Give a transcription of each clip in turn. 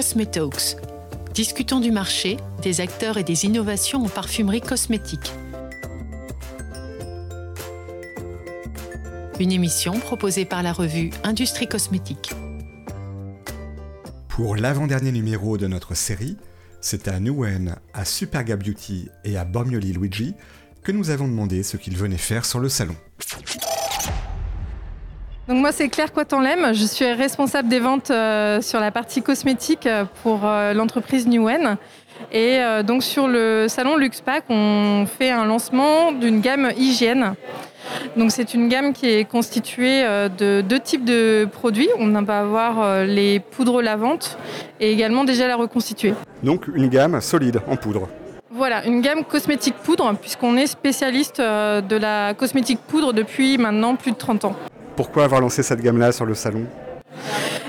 Cosmetalks. Discutons du marché, des acteurs et des innovations en parfumerie cosmétique. Une émission proposée par la revue Industrie Cosmétique. Pour l'avant-dernier numéro de notre série, c'est à Newen, à Superga Beauty et à Bormioli Luigi que nous avons demandé ce qu'ils venaient faire sur le salon. Donc moi c'est Claire Coitenlem, je suis responsable des ventes euh, sur la partie cosmétique euh, pour euh, l'entreprise Newen. Et donc sur le salon Luxpack, on fait un lancement d'une gamme hygiène. Donc c'est une gamme qui est constituée de deux types de produits. On va avoir les poudres lavantes et également déjà la reconstituer. Donc une gamme solide en poudre. Voilà, une gamme cosmétique poudre, puisqu'on est spécialiste de la cosmétique poudre depuis maintenant plus de 30 ans. Pourquoi avoir lancé cette gamme-là sur le salon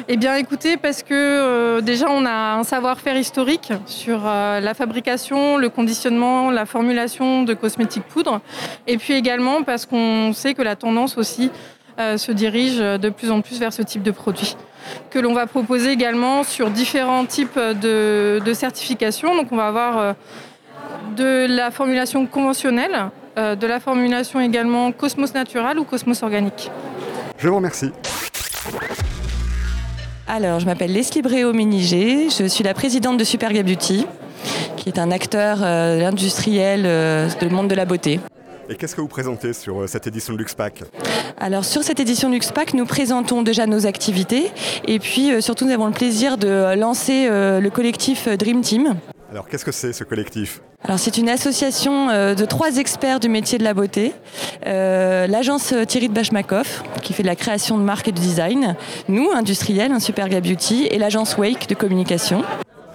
eh bien écoutez, parce que euh, déjà on a un savoir-faire historique sur euh, la fabrication, le conditionnement, la formulation de cosmétiques poudre. Et puis également parce qu'on sait que la tendance aussi euh, se dirige de plus en plus vers ce type de produit. Que l'on va proposer également sur différents types de, de certifications. Donc on va avoir de la formulation conventionnelle, de la formulation également Cosmos Natural ou Cosmos Organique. Je vous remercie. Alors, je m'appelle Leslie Bréau-Méniger, je suis la présidente de Superga Beauty, qui est un acteur euh, industriel euh, du monde de la beauté. Et qu'est-ce que vous présentez sur euh, cette édition de LuxPack Alors sur cette édition de LuxPack, nous présentons déjà nos activités et puis surtout nous avons le plaisir de lancer le collectif Dream Team. Alors qu'est-ce que c'est ce collectif alors c'est une association euh, de trois experts du métier de la beauté. Euh, l'agence Thierry de Bachmakov, qui fait de la création de marques et de design. Nous, industriels, un Superga Beauty, et l'agence Wake de communication.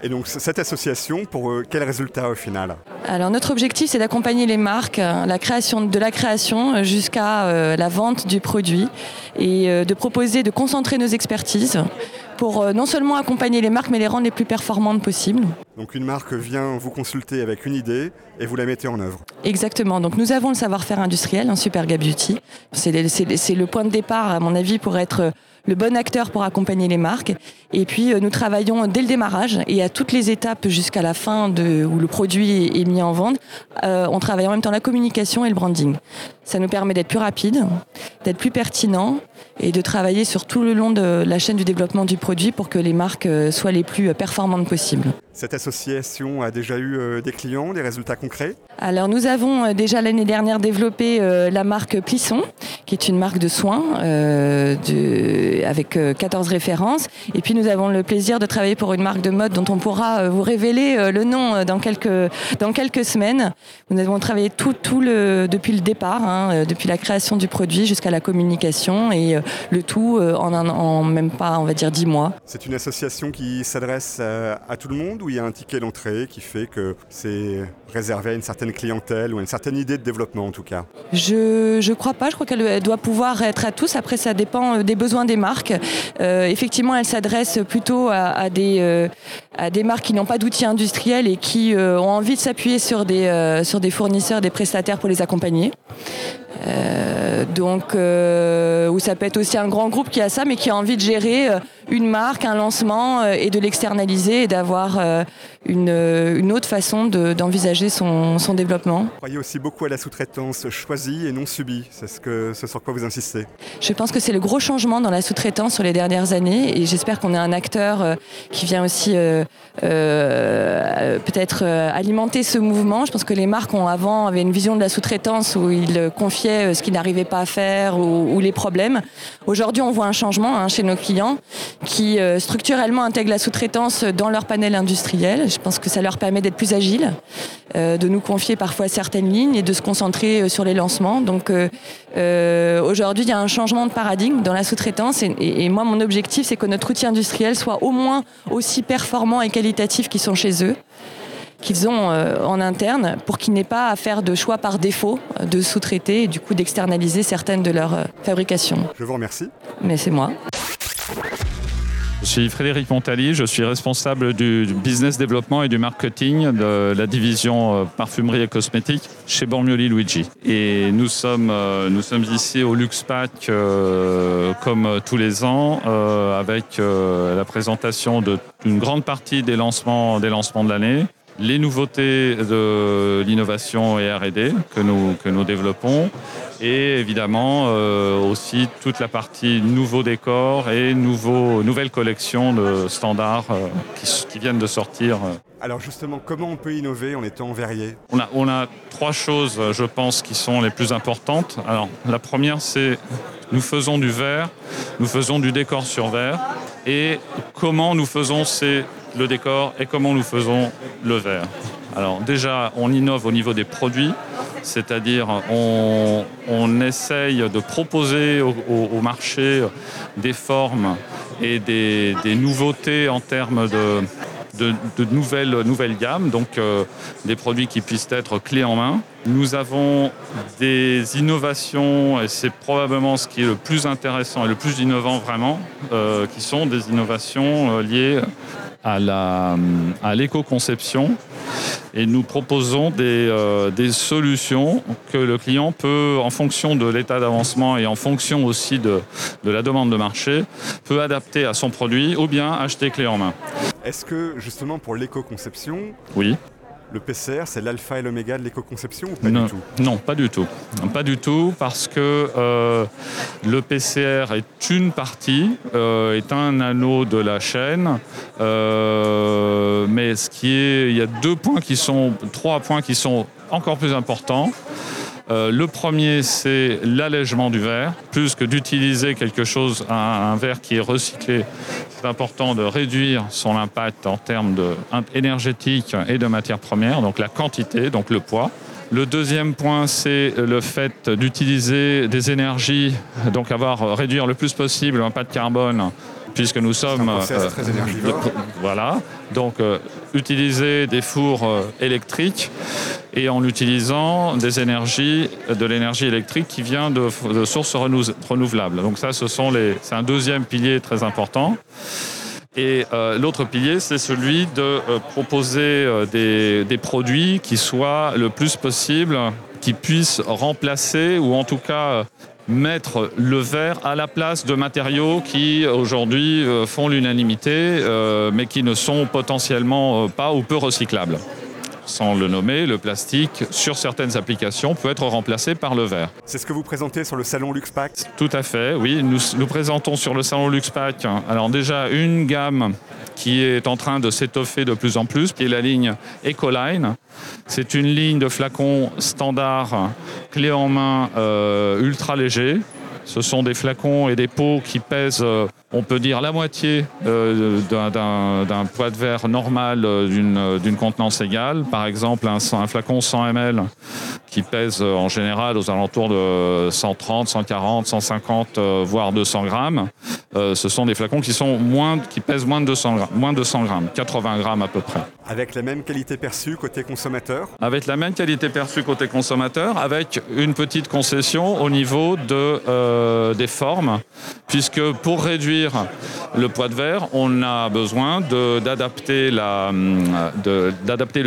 Et donc cette association, pour euh, quel résultat au final Alors notre objectif, c'est d'accompagner les marques, la création, de la création jusqu'à la vente du produit, et de proposer, de concentrer nos expertises pour euh, non seulement accompagner les marques, mais les rendre les plus performantes possibles. Donc une marque vient vous consulter avec une idée et vous la mettez en œuvre. Exactement. Donc nous avons le savoir-faire industriel, un Superga Beauty. C'est le point de départ, à mon avis, pour être le bon acteur pour accompagner les marques. Et puis euh, nous travaillons dès le démarrage et à toutes les étapes jusqu'à la fin de, où le produit est mis en vente. Euh, on travaille en même temps la communication et le branding. Ça nous permet d'être plus rapide, d'être plus pertinent et de travailler sur tout le long de la chaîne du développement du produit pour que les marques euh, soient les plus performantes possibles. Cette association a déjà eu des clients, des résultats concrets Alors nous avons déjà l'année dernière développé la marque Plisson, qui est une marque de soins de avec 14 euh, références. Et puis nous avons le plaisir de travailler pour une marque de mode dont on pourra euh, vous révéler euh, le nom dans quelques, dans quelques semaines. Nous avons travaillé tout, tout le, depuis le départ, hein, depuis la création du produit jusqu'à la communication et le tout en, en même pas, on va dire, 10 mois. C'est une association qui s'adresse à tout le monde ou il y a un ticket d'entrée qui fait que c'est réservé à une certaine clientèle ou à une certaine idée de développement en tout cas Je ne crois pas, je crois qu'elle doit pouvoir être à tous. Après, ça dépend des besoins des marques euh, effectivement, elle s'adresse plutôt à, des, euh, à des marques qui n'ont pas d'outils industriels et qui euh, ont envie de s'appuyer sur, sur des fournisseurs, des prestataires pour les accompagner. Donc, où ça peut être aussi un grand groupe qui a ça, mais qui a envie de gérer une marque, un lancement et de l'externaliser et d'avoir une, une, autre façon d'envisager son, son, développement. Vous croyez aussi beaucoup à la sous-traitance choisie et non subie. C'est ce, que, ce sur quoi vous insistez Je pense que c'est le gros changement dans la sous-traitance sur les dernières années et j'espère qu'on est un acteur euh, qui vient aussi euh, euh, peut-être alimenter ce mouvement. Je pense que les marques ont avant avaient une vision de la sous-traitance où ils confiaient ce qu'ils n'arrivaient pas à faire ou, les problèmes. Aujourd'hui, on voit un changement hein, chez nos clients qui structurellement intègrent la sous-traitance dans leur panel industriel. Je pense que ça leur permet d'être plus agiles, euh, de nous confier parfois certaines lignes et de se concentrer euh, sur les lancements. Donc euh, aujourd'hui, il y a un changement de paradigme dans la sous-traitance et, moi, mon objectif, c'est que notre outil industriel soit au moins aussi performant et qualitatif qu'ils sont chez eux qu'ils ont en interne pour qu'ils n'aient pas à faire de choix par défaut de sous-traiter et du coup d'externaliser certaines de leurs fabrications. Je vous remercie. Mais c'est moi. Je suis Frédéric Montali, je suis responsable du business développement et du marketing de la division euh, parfumerie et cosmétique chez Bormioli Luigi. Et nous sommes, euh, nous sommes ici au Luxpack euh, comme tous les ans avec la présentation d'une grande partie des lancements, des lancements de l'année les nouveautés de l'innovation et R&D que nous, que nous développons et évidemment euh, aussi toute la partie nouveaux décors et nouveaux, nouvelles collections de standards euh, qui, viennent de sortir. Alors justement, comment on peut innover en étant verrier? On a, on a trois choses, je pense, qui sont les plus importantes. Alors la première, c'est nous faisons du verre, nous faisons du décor sur verre et comment nous faisons c'est le décor et comment nous faisons le verre. Alors déjà, on innove au niveau des produits, c'est-à-dire on, essaye de proposer au, marché des formes et des, nouveautés en termes de, nouvelles, nouvelles, gammes, donc euh, des produits qui puissent être clés en main. Nous avons des innovations, et c'est probablement ce qui est le plus intéressant et le plus innovant vraiment, euh, qui sont des innovations euh, liées à l'éco-conception et nous proposons euh, des, solutions que le client peut, en fonction de l'état d'avancement et en fonction aussi de, de la demande de marché, peut adapter à son produit ou bien acheter clé en main. Est-ce que justement pour l'éco-conception, oui. Le PCR, c'est l'alpha et l'oméga de l'éco-conception ou pas non, du tout? Non, pas du tout. Pas du tout, parce que euh, le PCR est une partie, euh, est un anneau de la chaîne. Euh, mais ce qui est, il y a deux points qui sont, trois points qui sont encore plus importants. Euh, le premier, c'est l'allègement du verre. Plus que d'utiliser quelque chose, un, verre qui est recyclé, c'est important de réduire son impact en termes de, et de matières premières, donc la quantité, donc le poids. Le deuxième point, c'est le fait d'utiliser des énergies, donc avoir réduire le plus possible l'impact carbone puisque nous sommes. Euh, très voilà. Donc, euh, utiliser des fours euh, électriques et en utilisant des énergies, de l'énergie électrique qui vient de, sources renouvelables. Donc, ça, ce sont les, c'est un deuxième pilier très important. Et l'autre pilier, c'est celui de proposer des, des, produits qui soient le plus possible, qui puissent remplacer ou en tout cas mettre le verre à la place de matériaux qui aujourd'hui euh, font l'unanimité, euh, mais qui ne sont potentiellement euh, pas ou peu recyclables. Sans le nommer, le plastique, sur certaines applications, peut être remplacé par le verre. C'est ce que vous présentez sur le salon LuxPack Tout à fait, oui. Nous, nous présentons sur le salon LuxPack, alors déjà une gamme qui est en train de s'étoffer de plus en plus, qui est la ligne Ecoline. C'est une ligne de flacons standard, clé en main, euh, ultra léger. Ce sont des flacons et des pots qui pèsent, euh, on peut dire, la moitié euh, d'un poids de verre normal d'une contenance égale. Par exemple, un, un flacon 100 ml qui pèsent euh, en général aux alentours de 130, 140, 150, voire 200 grammes. Euh, ce sont des flacons qui, sont moins, qui pèsent moins de 200 grammes, moins de 100 grammes, 80 grammes à peu près. Avec la même qualité perçue côté consommateur? Avec la même qualité perçue côté consommateur, avec une petite concession au niveau de, euh, des formes, puisque pour réduire le poids de verre, on a besoin d'adapter le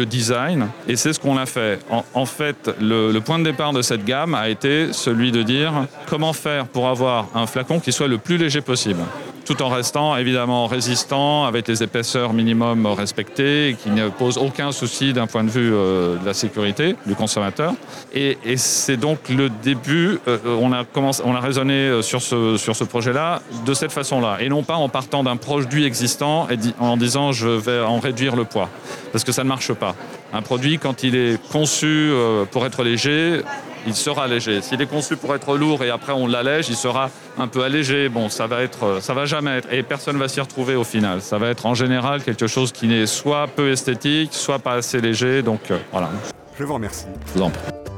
design, et c'est ce qu'on a fait. En, en fait, le, point de départ de cette gamme a été celui de dire comment faire pour avoir un flacon qui soit le plus léger possible tout en restant évidemment résistant avec les épaisseurs minimum respectées qui ne posent aucun souci d'un point de vue euh, de la sécurité du consommateur. Et, c'est donc le début, euh, on, a commencé, on a raisonné euh, sur ce, sur ce projet-là de cette façon-là, et non pas en partant d'un produit existant et en disant je vais en réduire le poids, parce que ça ne marche pas. Un produit, quand il est conçu pour être léger, il sera léger. S'il est conçu pour être lourd et après on l'allège, il sera un peu allégé. Bon, ça va être, ça va jamais être, et personne va s'y retrouver au final. Ça va être en général quelque chose qui n'est soit peu esthétique, soit pas assez léger. Donc euh, voilà. Je vous remercie. Je vous en prie.